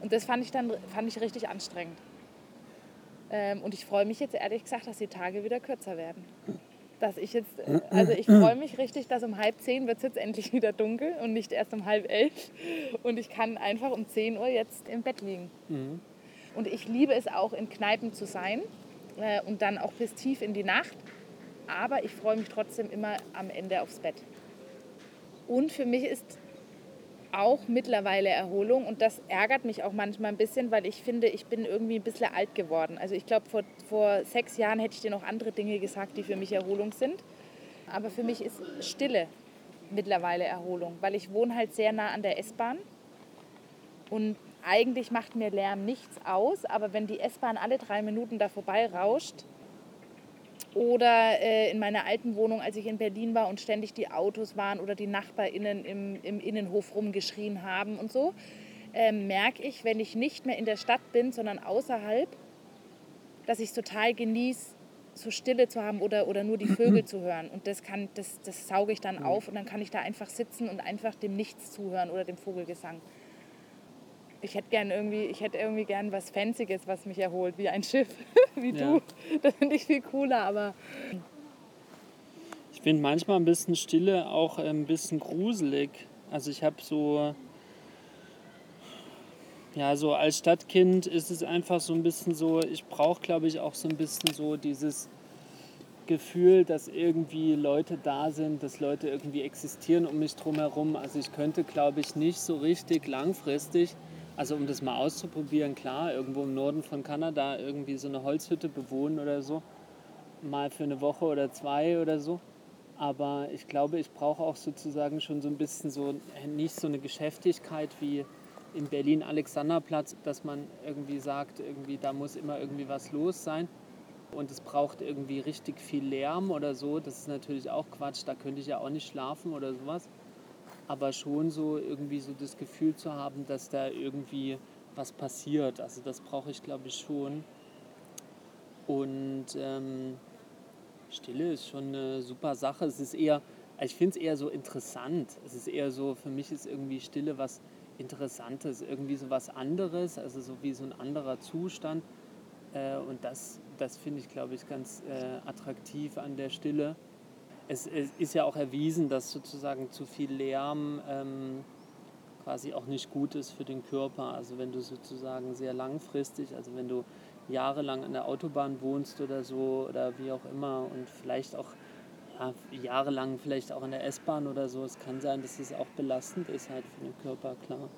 B: Und das fand ich dann fand ich richtig anstrengend. Ähm, und ich freue mich jetzt ehrlich gesagt, dass die Tage wieder kürzer werden. Dass ich jetzt, äh, also ich freue mich richtig, dass um halb zehn wird es jetzt endlich wieder dunkel und nicht erst um halb elf. Und ich kann einfach um 10 Uhr jetzt im Bett liegen. Mhm. Und ich liebe es auch, in Kneipen zu sein äh, und dann auch bis tief in die Nacht. Aber ich freue mich trotzdem immer am Ende aufs Bett. Und für mich ist auch mittlerweile Erholung und das ärgert mich auch manchmal ein bisschen, weil ich finde, ich bin irgendwie ein bisschen alt geworden. Also ich glaube, vor, vor sechs Jahren hätte ich dir noch andere Dinge gesagt, die für mich Erholung sind. Aber für mich ist Stille mittlerweile Erholung, weil ich wohne halt sehr nah an der S-Bahn und eigentlich macht mir Lärm nichts aus, aber wenn die S-Bahn alle drei Minuten da vorbei rauscht, oder äh, in meiner alten Wohnung, als ich in Berlin war und ständig die Autos waren oder die NachbarInnen im, im Innenhof rumgeschrien haben und so, äh, merke ich, wenn ich nicht mehr in der Stadt bin, sondern außerhalb, dass ich es total genieße, so Stille zu haben oder, oder nur die Vögel zu hören. Und das, kann, das, das sauge ich dann auf und dann kann ich da einfach sitzen und einfach dem Nichts zuhören oder dem Vogelgesang ich hätte gern irgendwie, ich hätte irgendwie gern was Fancyes, was mich erholt, wie ein Schiff, wie ja. du. Das finde ich viel cooler, aber.
A: Ich finde manchmal ein bisschen Stille auch ein bisschen gruselig. Also ich habe so Ja, so als Stadtkind ist es einfach so ein bisschen so, ich brauche, glaube ich, auch so ein bisschen so dieses Gefühl, dass irgendwie Leute da sind, dass Leute irgendwie existieren um mich drumherum. Also ich könnte, glaube ich, nicht so richtig langfristig, also um das mal auszuprobieren, klar, irgendwo im Norden von Kanada irgendwie so eine Holzhütte bewohnen oder so, mal für eine Woche oder zwei oder so. Aber ich glaube, ich brauche auch sozusagen schon so ein bisschen so, nicht so eine Geschäftigkeit wie in Berlin Alexanderplatz, dass man irgendwie sagt, irgendwie da muss immer irgendwie was los sein und es braucht irgendwie richtig viel Lärm oder so. Das ist natürlich auch Quatsch, da könnte ich ja auch nicht schlafen oder sowas. Aber schon so irgendwie so das Gefühl zu haben, dass da irgendwie was passiert. Also das brauche ich glaube ich schon. Und ähm, Stille ist schon eine super Sache. Es ist eher, ich finde es eher so interessant. Es ist eher so, für mich ist irgendwie Stille was Interessantes, irgendwie so was anderes, also so wie so ein anderer Zustand. Äh, und das, das finde ich, glaube ich, ganz äh, attraktiv an der Stille. Es, es, ist ja auch erwiesen, dass sozusagen zu viel Lärm ähm, quasi auch nicht gut ist für den Körper. Also wenn du sozusagen sehr langfristig, also wenn du jahrelang an der Autobahn wohnst oder so oder wie auch immer und vielleicht auch ja, jahrelang vielleicht auch in der S-Bahn oder so. Es kann sein, dass es auch belastend ist halt für den Körper, klar.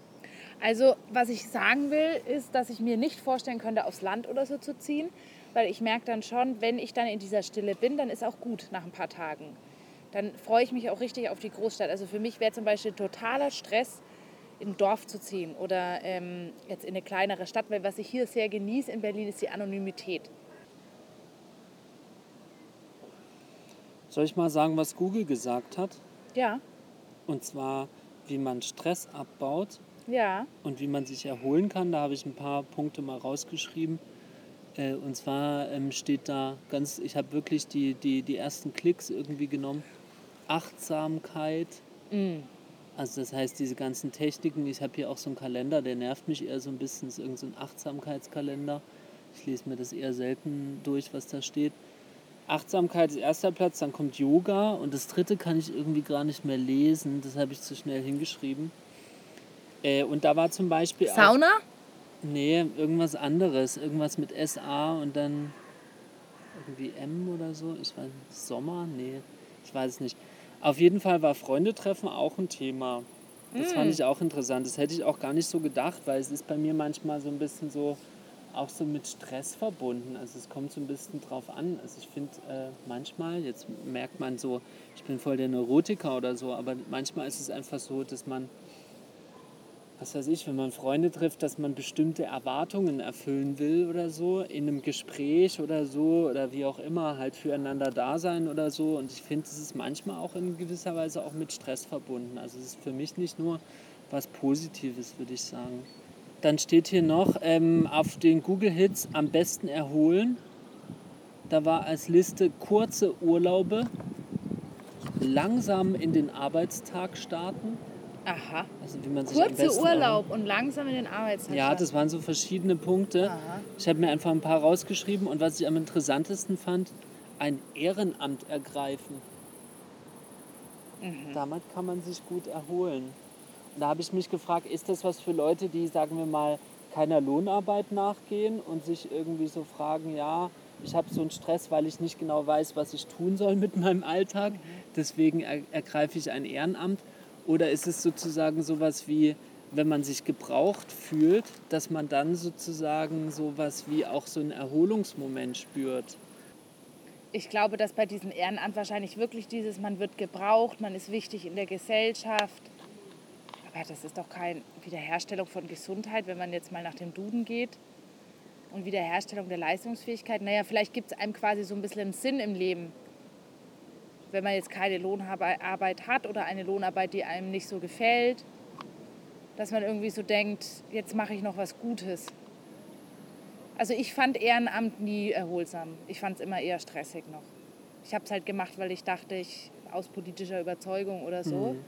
B: Also was ich sagen will, ist, dass ich mir nicht vorstellen könnte, aufs Land oder so zu ziehen, weil ich merke dann schon, wenn ich dann in dieser Stille bin, dann ist auch gut nach ein paar Tagen. Dann freue ich mich auch richtig auf die Großstadt. Also für mich wäre zum Beispiel totaler Stress, in Dorf zu ziehen oder ähm, jetzt in eine kleinere Stadt, weil was ich hier sehr genieße in Berlin ist die Anonymität.
A: Soll ich mal sagen, was Google gesagt hat?
B: Ja.
A: Und zwar, wie man Stress abbaut
B: ja.
A: und wie man sich erholen kann. Da habe ich ein paar Punkte mal rausgeschrieben. Äh, und zwar ähm, steht da ganz, ich habe wirklich die, die, die ersten Klicks irgendwie genommen. Achtsamkeit. Mhm. Also das heißt, diese ganzen Techniken, ich habe hier auch so einen Kalender, der nervt mich eher so ein bisschen, das ist irgendein so Achtsamkeitskalender. Ich lese mir das eher selten durch, was da steht. Achtsamkeit ist erster Platz, dann kommt Yoga und das dritte kann ich irgendwie gar nicht mehr lesen, das habe ich zu schnell hingeschrieben. Äh, und da war zum Beispiel.
B: Sauna? Auch,
A: nee, irgendwas anderes. Irgendwas mit SA und dann irgendwie M oder so. Ich weiß nicht. Sommer? Nee, ich weiß es nicht. Auf jeden Fall war Freundetreffen auch ein Thema. Das mm. fand ich auch interessant. Das hätte ich auch gar nicht so gedacht, weil es ist bei mir manchmal so ein bisschen so auch so mit Stress verbunden. Also es kommt so ein bisschen drauf an. Also ich finde äh, manchmal, jetzt merkt man so, ich bin voll der Neurotiker oder so, aber manchmal ist es einfach so, dass man, was weiß ich, wenn man Freunde trifft, dass man bestimmte Erwartungen erfüllen will oder so, in einem Gespräch oder so oder wie auch immer, halt füreinander da sein oder so. Und ich finde, es ist manchmal auch in gewisser Weise auch mit Stress verbunden. Also es ist für mich nicht nur was Positives, würde ich sagen. Dann steht hier noch ähm, auf den Google Hits am besten erholen. Da war als Liste kurze Urlaube, langsam in den Arbeitstag starten.
B: Aha.
A: Also wie man sich
B: Kurze Urlaub und langsam in den Arbeitstag.
A: Ja, das waren so verschiedene Punkte. Aha. Ich habe mir einfach ein paar rausgeschrieben und was ich am interessantesten fand, ein Ehrenamt ergreifen. Mhm. Damit kann man sich gut erholen da habe ich mich gefragt, ist das was für Leute, die, sagen wir mal, keiner Lohnarbeit nachgehen und sich irgendwie so fragen, ja, ich habe so einen Stress, weil ich nicht genau weiß, was ich tun soll mit meinem Alltag, deswegen er ergreife ich ein Ehrenamt? Oder ist es sozusagen sowas wie, wenn man sich gebraucht fühlt, dass man dann sozusagen sowas wie auch so einen Erholungsmoment spürt?
B: Ich glaube, dass bei diesem Ehrenamt wahrscheinlich wirklich dieses, man wird gebraucht, man ist wichtig in der Gesellschaft, aber das ist doch keine Wiederherstellung von Gesundheit, wenn man jetzt mal nach dem Duden geht. Und Wiederherstellung der Leistungsfähigkeit. Naja, vielleicht gibt es einem quasi so ein bisschen einen Sinn im Leben. Wenn man jetzt keine Lohnarbeit hat oder eine Lohnarbeit, die einem nicht so gefällt, dass man irgendwie so denkt, jetzt mache ich noch was Gutes. Also ich fand Ehrenamt nie erholsam. Ich fand es immer eher stressig noch. Ich habe es halt gemacht, weil ich dachte, ich aus politischer Überzeugung oder so. Mhm.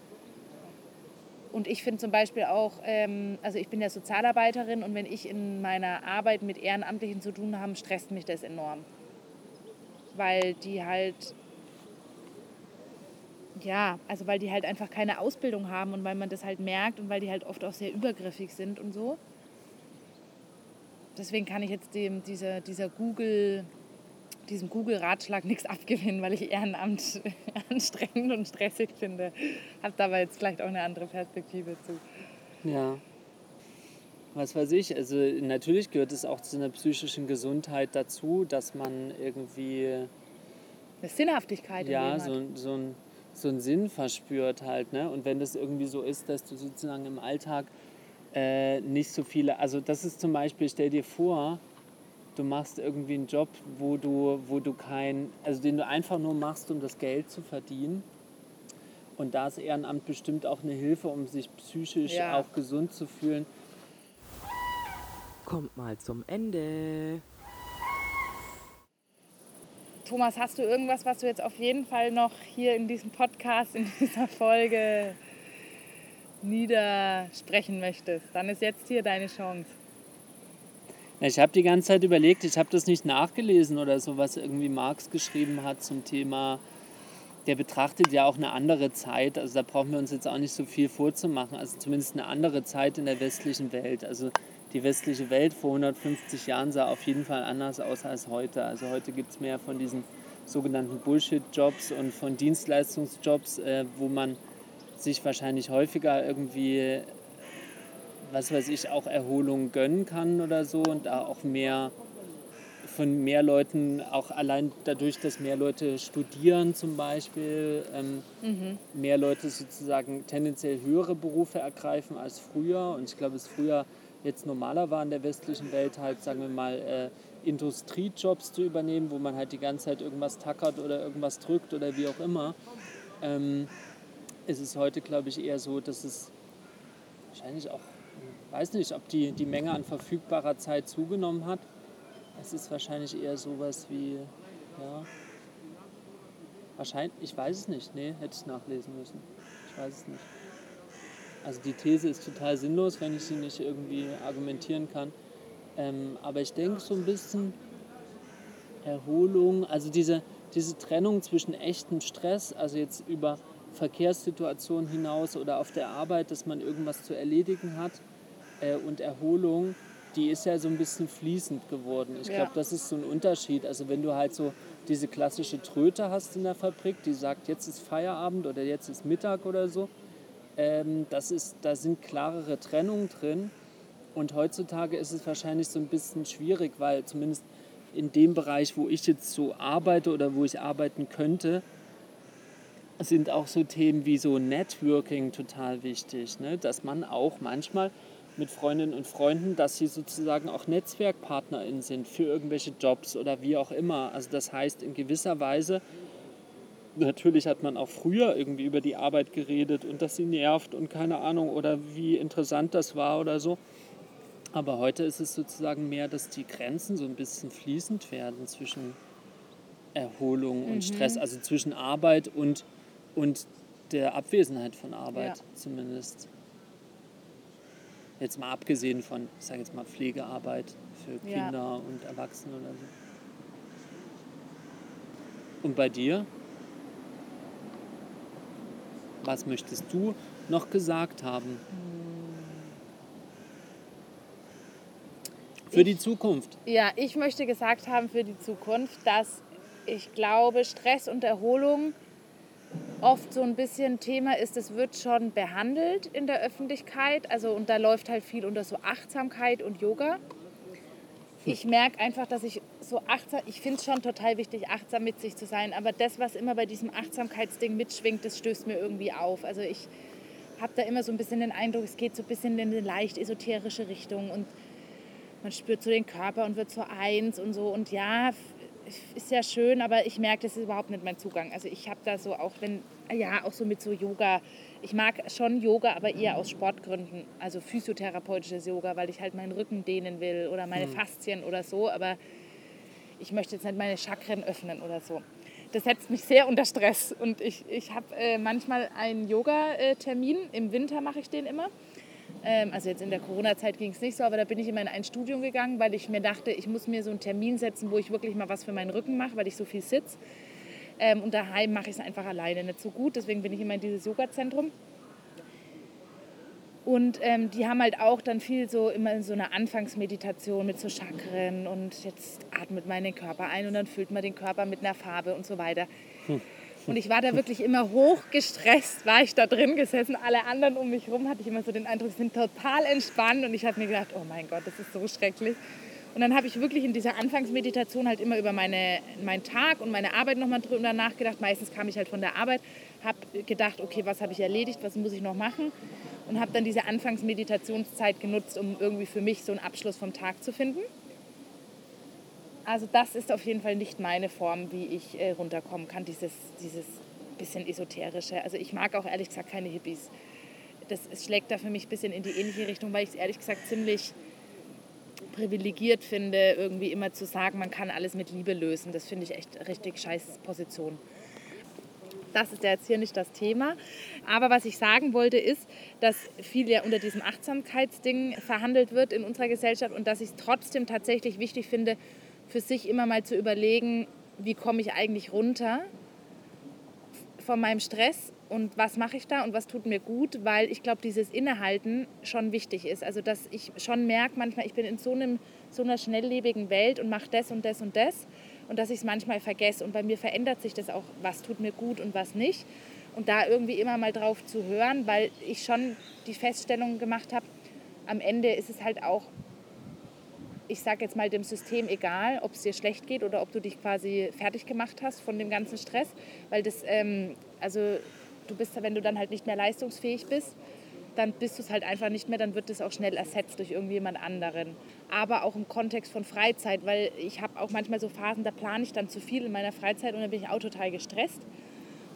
B: Und ich finde zum Beispiel auch, ähm, also ich bin ja Sozialarbeiterin und wenn ich in meiner Arbeit mit Ehrenamtlichen zu tun habe, stresst mich das enorm. Weil die halt, ja, also weil die halt einfach keine Ausbildung haben und weil man das halt merkt und weil die halt oft auch sehr übergriffig sind und so. deswegen kann ich jetzt dem, dieser, dieser Google, diesem Google-Ratschlag nichts abgewinnen, weil ich Ehrenamt anstrengend und stressig finde. Habe dabei jetzt vielleicht auch eine andere Perspektive zu.
A: Ja. Was weiß ich, also natürlich gehört es auch zu einer psychischen Gesundheit dazu, dass man irgendwie.
B: Eine Sinnhaftigkeit
A: ja, so, so, ein, so einen Sinn verspürt halt. Ne? Und wenn das irgendwie so ist, dass du sozusagen im Alltag äh, nicht so viele. Also, das ist zum Beispiel, stell dir vor, du machst irgendwie einen Job, wo du, wo du kein. Also, den du einfach nur machst, um das Geld zu verdienen. Und da ist Ehrenamt bestimmt auch eine Hilfe, um sich psychisch
B: Ja.
A: auch gesund zu fühlen.
C: Kommt mal zum Ende.
B: Thomas, hast du irgendwas, was du jetzt auf jeden Fall noch hier in diesem Podcast, in dieser Folge niedersprechen möchtest? Dann ist jetzt hier deine Chance.
A: Ich habe die ganze Zeit überlegt, ich habe das nicht nachgelesen oder so, was irgendwie Marx geschrieben hat zum Thema, der betrachtet ja auch eine andere Zeit, also da brauchen wir uns jetzt auch nicht so viel vorzumachen, also zumindest eine andere Zeit in der westlichen Welt. Also die westliche Welt vor 150 Jahren sah auf jeden Fall anders aus als heute. Also heute gibt es mehr von diesen sogenannten Bullshit-Jobs und von Dienstleistungsjobs, äh, wo man sich wahrscheinlich häufiger irgendwie was weiß ich, auch Erholung gönnen kann oder so und da auch mehr von mehr Leuten, auch allein dadurch, dass mehr Leute studieren zum Beispiel, ähm, mehr Leute sozusagen tendenziell höhere Berufe ergreifen als früher. Und ich glaube, es früher jetzt normaler war in der westlichen Welt halt, sagen wir mal, äh, Industriejobs zu übernehmen, wo man halt die ganze Zeit irgendwas tackert oder irgendwas drückt oder wie auch immer. Ähm, ist es heute, glaube ich, eher so, dass es wahrscheinlich auch, weiß nicht, ob die, die Menge an verfügbarer Zeit zugenommen hat. Es ist wahrscheinlich eher sowas wie, ja, wahrscheinlich, ich weiß es nicht, nee, hätte ich nachlesen müssen. Ich weiß es nicht. Also die These ist total sinnlos, wenn ich sie nicht irgendwie argumentieren kann. Ähm, aber ich denke so ein bisschen Erholung, also diese, diese Trennung zwischen echtem Stress, also jetzt über Verkehrssituationen hinaus oder auf der Arbeit, dass man irgendwas zu erledigen hat äh, und Erholung, die ist ja so ein bisschen fließend geworden. Ich
B: Ja.
A: glaube, das ist so ein Unterschied. Also wenn du halt so diese klassische Tröte hast in der Fabrik, die sagt, jetzt ist Feierabend oder jetzt ist Mittag oder so, ähm, das ist, da sind klarere Trennungen drin. Und heutzutage ist es wahrscheinlich so ein bisschen schwierig, weil zumindest in dem Bereich, wo ich jetzt so arbeite oder wo ich arbeiten könnte, sind auch so Themen wie so Networking total wichtig. Ne? Dass man auch manchmal mit Freundinnen und Freunden, dass sie sozusagen auch NetzwerkpartnerInnen sind für irgendwelche Jobs oder wie auch immer. Also das heißt, in gewisser Weise, natürlich hat man auch früher irgendwie über die Arbeit geredet und dass sie nervt und keine Ahnung oder wie interessant das war oder so. Aber heute ist es sozusagen mehr, dass die Grenzen so ein bisschen fließend werden zwischen Erholung und Stress, also zwischen Arbeit und, und der Abwesenheit von Arbeit
B: Ja.
A: zumindest. Jetzt mal abgesehen von, ich sage jetzt mal Pflegearbeit für
B: Ja.
A: Kinder und Erwachsene oder so. Und bei dir? Was möchtest du noch gesagt haben? Für die
B: Ich-
A: Zukunft.
B: Ja, ich möchte gesagt haben für die Zukunft, dass ich glaube, Stress und Erholung oft so ein bisschen Thema ist, es wird schon behandelt in der Öffentlichkeit. Also und da läuft halt viel unter so Achtsamkeit und Yoga. Ich merke einfach, dass ich so achtsam, ich finde es schon total wichtig, achtsam mit sich zu sein, aber das, was immer bei diesem Achtsamkeitsding mitschwingt, das stößt mir irgendwie auf. Also ich habe da immer so ein bisschen den Eindruck, es geht so ein bisschen in eine leicht esoterische Richtung und man spürt so den Körper und wird so eins und so. Und ja, ist ja schön, aber ich merke, das ist überhaupt nicht mein Zugang. Also ich habe da so auch, wenn, ja, auch so mit so Yoga. Ich mag schon Yoga, aber eher aus Sportgründen. Also physiotherapeutisches Yoga, weil ich halt meinen Rücken dehnen will oder meine Faszien oder so. Aber ich möchte jetzt nicht meine Chakren öffnen oder so. Das setzt mich sehr unter Stress. Und ich, ich habe äh, manchmal einen Yoga-Termin. Im Winter mache ich den immer. Ähm, also jetzt in der Corona-Zeit ging es nicht so, aber da bin ich immer in ein Studium gegangen, weil ich mir dachte, ich muss mir so einen Termin setzen, wo ich wirklich mal was für meinen Rücken mache, weil ich so viel sitze. Ähm, und daheim mache ich es einfach alleine nicht so gut. Deswegen bin ich immer in dieses Yoga-Zentrum. Und ähm, die haben halt auch dann viel so immer in so einer Anfangsmeditation mit so Chakren und jetzt atmet man den Körper ein und dann füllt man den Körper mit einer Farbe und so weiter. Hm. Und ich war da wirklich immer hochgestresst, war ich da drin gesessen. Alle anderen um mich herum hatte ich immer so den Eindruck, sie sind total entspannt. Und ich habe mir gedacht, oh mein Gott, das ist so schrecklich. Und dann habe ich wirklich in dieser Anfangsmeditation halt immer über meine, meinen Tag und meine Arbeit nochmal drüber nachgedacht. Meistens kam ich halt von der Arbeit, habe gedacht, okay, was habe ich erledigt, was muss ich noch machen? Und habe dann diese Anfangsmeditationszeit genutzt, um irgendwie für mich so einen Abschluss vom Tag zu finden. Also das ist auf jeden Fall nicht meine Form, wie ich äh, runterkommen kann, dieses, dieses bisschen esoterische. Also ich mag auch ehrlich gesagt keine Hippies. Das schlägt da für mich ein bisschen in die ähnliche Richtung, weil ich es ehrlich gesagt ziemlich privilegiert finde, irgendwie immer zu sagen, man kann alles mit Liebe lösen. Das finde ich echt richtig scheiß Position. Das ist ja jetzt hier nicht das Thema. Aber was ich sagen wollte, ist, dass viel ja unter diesem Achtsamkeitsding verhandelt wird in unserer Gesellschaft und dass ich es trotzdem tatsächlich wichtig finde, für sich immer mal zu überlegen, wie komme ich eigentlich runter von meinem Stress und was mache ich da und was tut mir gut, weil ich glaube, dieses Innehalten schon wichtig ist. Also dass ich schon merke, manchmal, ich bin in so, einem, so einer schnelllebigen Welt und mache das und das und das und dass ich es manchmal vergesse. Und bei mir verändert sich das auch, was tut mir gut und was nicht. Und da irgendwie immer mal drauf zu hören, weil ich schon die Feststellung gemacht habe, am Ende ist es halt auch ich sage jetzt mal dem System egal, ob es dir schlecht geht oder ob du dich quasi fertig gemacht hast von dem ganzen Stress, weil das, ähm, also du bist, wenn du dann halt nicht mehr leistungsfähig bist, dann bist du es halt einfach nicht mehr, dann wird es auch schnell ersetzt durch irgendjemand anderen. Aber auch im Kontext von Freizeit, weil ich habe auch manchmal so Phasen, da plane ich dann zu viel in meiner Freizeit und dann bin ich auch total gestresst.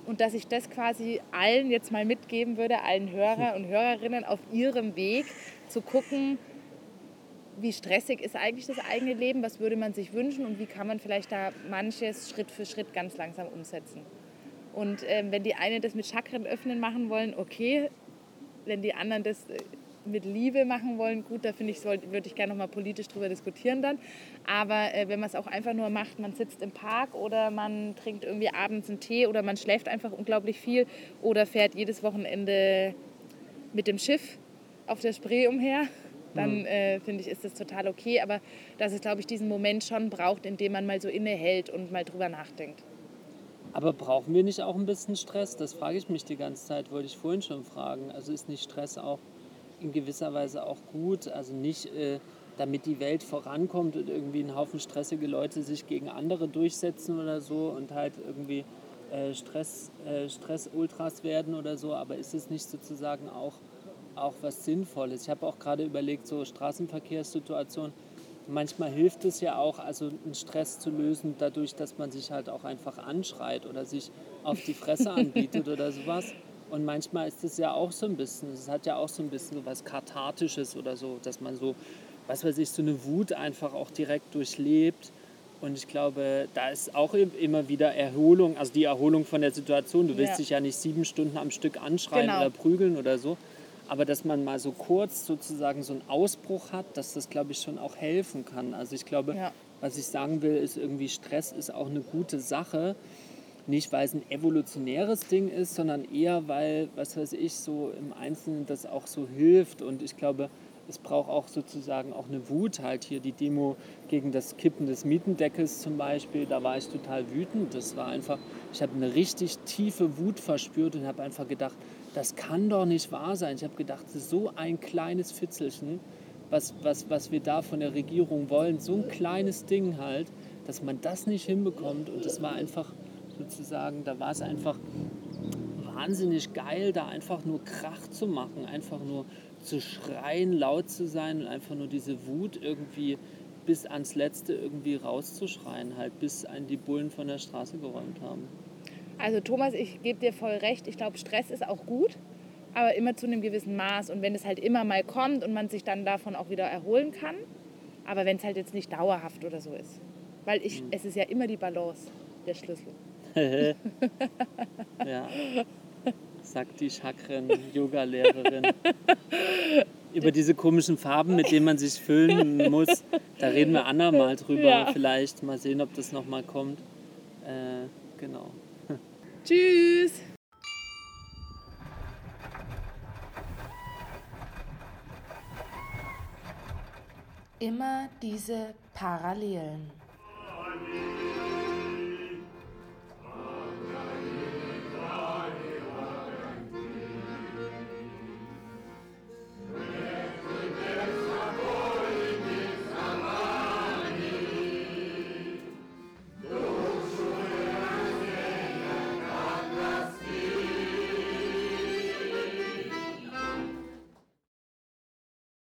B: Und dass ich das quasi allen jetzt mal mitgeben würde, allen Hörer und Hörerinnen auf ihrem Weg zu gucken, wie stressig ist eigentlich das eigene Leben, was würde man sich wünschen und wie kann man vielleicht da manches Schritt für Schritt ganz langsam umsetzen. Und ähm, wenn die einen das mit Chakren öffnen machen wollen, okay. Wenn die anderen das äh, mit Liebe machen wollen, gut, da finde ich, würde ich gerne noch mal politisch drüber diskutieren dann. Aber äh, wenn man es auch einfach nur macht, man sitzt im Park oder man trinkt irgendwie abends einen Tee oder man schläft einfach unglaublich viel oder fährt jedes Wochenende mit dem Schiff auf der Spree umher, dann mhm. äh, finde ich, ist das total okay. Aber dass es, glaube ich, diesen Moment schon braucht, in dem man mal so innehält und mal drüber nachdenkt.
A: Aber brauchen wir nicht auch ein bisschen Stress? Das frage ich mich die ganze Zeit, wollte ich vorhin schon fragen. Also ist nicht Stress auch in gewisser Weise auch gut? Also nicht, äh, damit die Welt vorankommt und irgendwie ein Haufen stressige Leute sich gegen andere durchsetzen oder so und halt irgendwie äh, Stress, äh, Stress-Ultras werden oder so. Aber ist es nicht sozusagen auch, auch was Sinnvolles? Ich habe auch gerade überlegt, so Straßenverkehrssituationen manchmal hilft es ja auch, also einen Stress zu lösen, dadurch, dass man sich halt auch einfach anschreit oder sich auf die Fresse anbietet oder sowas. Und manchmal ist es ja auch so ein bisschen, es hat ja auch so ein bisschen so was Kathartisches oder so, dass man so, was weiß ich, so eine Wut einfach auch direkt durchlebt. Und ich glaube, da ist auch immer wieder Erholung, also die Erholung von der Situation. Du willst ja. dich ja nicht sieben Stunden am Stück anschreien genau. oder prügeln oder so, aber dass man mal so kurz sozusagen so einen Ausbruch hat, dass das, glaube ich, schon auch helfen kann. Also ich glaube, ja. was ich sagen will, ist irgendwie Stress ist auch eine gute Sache. Nicht, weil es ein evolutionäres Ding ist, sondern eher, weil, was weiß ich, so im Einzelnen das auch so hilft. Und ich glaube, es braucht auch sozusagen auch eine Wut halt hier. Die Demo gegen das Kippen des Mietendeckels zum Beispiel, da war ich total wütend. Das war einfach, ich habe eine richtig tiefe Wut verspürt und habe einfach gedacht, das kann doch nicht wahr sein. Ich habe gedacht, so ein kleines Fitzelchen, was, was, was wir da von der Regierung wollen, so ein kleines Ding halt, dass man das nicht hinbekommt. Und das war einfach sozusagen, da war es einfach wahnsinnig geil, da einfach nur Krach zu machen, einfach nur zu schreien, laut zu sein und einfach nur diese Wut irgendwie bis ans Letzte irgendwie rauszuschreien, halt bis einen die Bullen von der Straße geräumt haben.
B: Also Thomas, ich gebe dir voll recht. Ich glaube, Stress ist auch gut, aber immer zu einem gewissen Maß. Und wenn es halt immer mal kommt und man sich dann davon auch wieder erholen kann, aber wenn es halt jetzt nicht dauerhaft oder so ist. Weil ich, mhm. es ist ja immer die Balance, der Schlüssel.
A: ja, sagt die Chakren-Yoga-Lehrerin. Über diese komischen Farben, mit denen man sich füllen muss, da reden wir andermal drüber. Ja. Vielleicht mal sehen, ob das nochmal kommt. Äh, genau.
B: Tschüss! Immer diese Parallelen.